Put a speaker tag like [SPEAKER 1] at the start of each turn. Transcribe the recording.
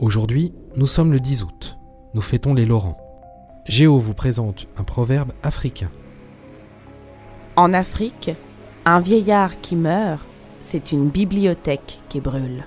[SPEAKER 1] Aujourd'hui, nous sommes le 10 août. Nous fêtons les Laurents. Géo vous présente un proverbe africain.
[SPEAKER 2] En Afrique, un vieillard qui meurt, c'est une bibliothèque qui brûle.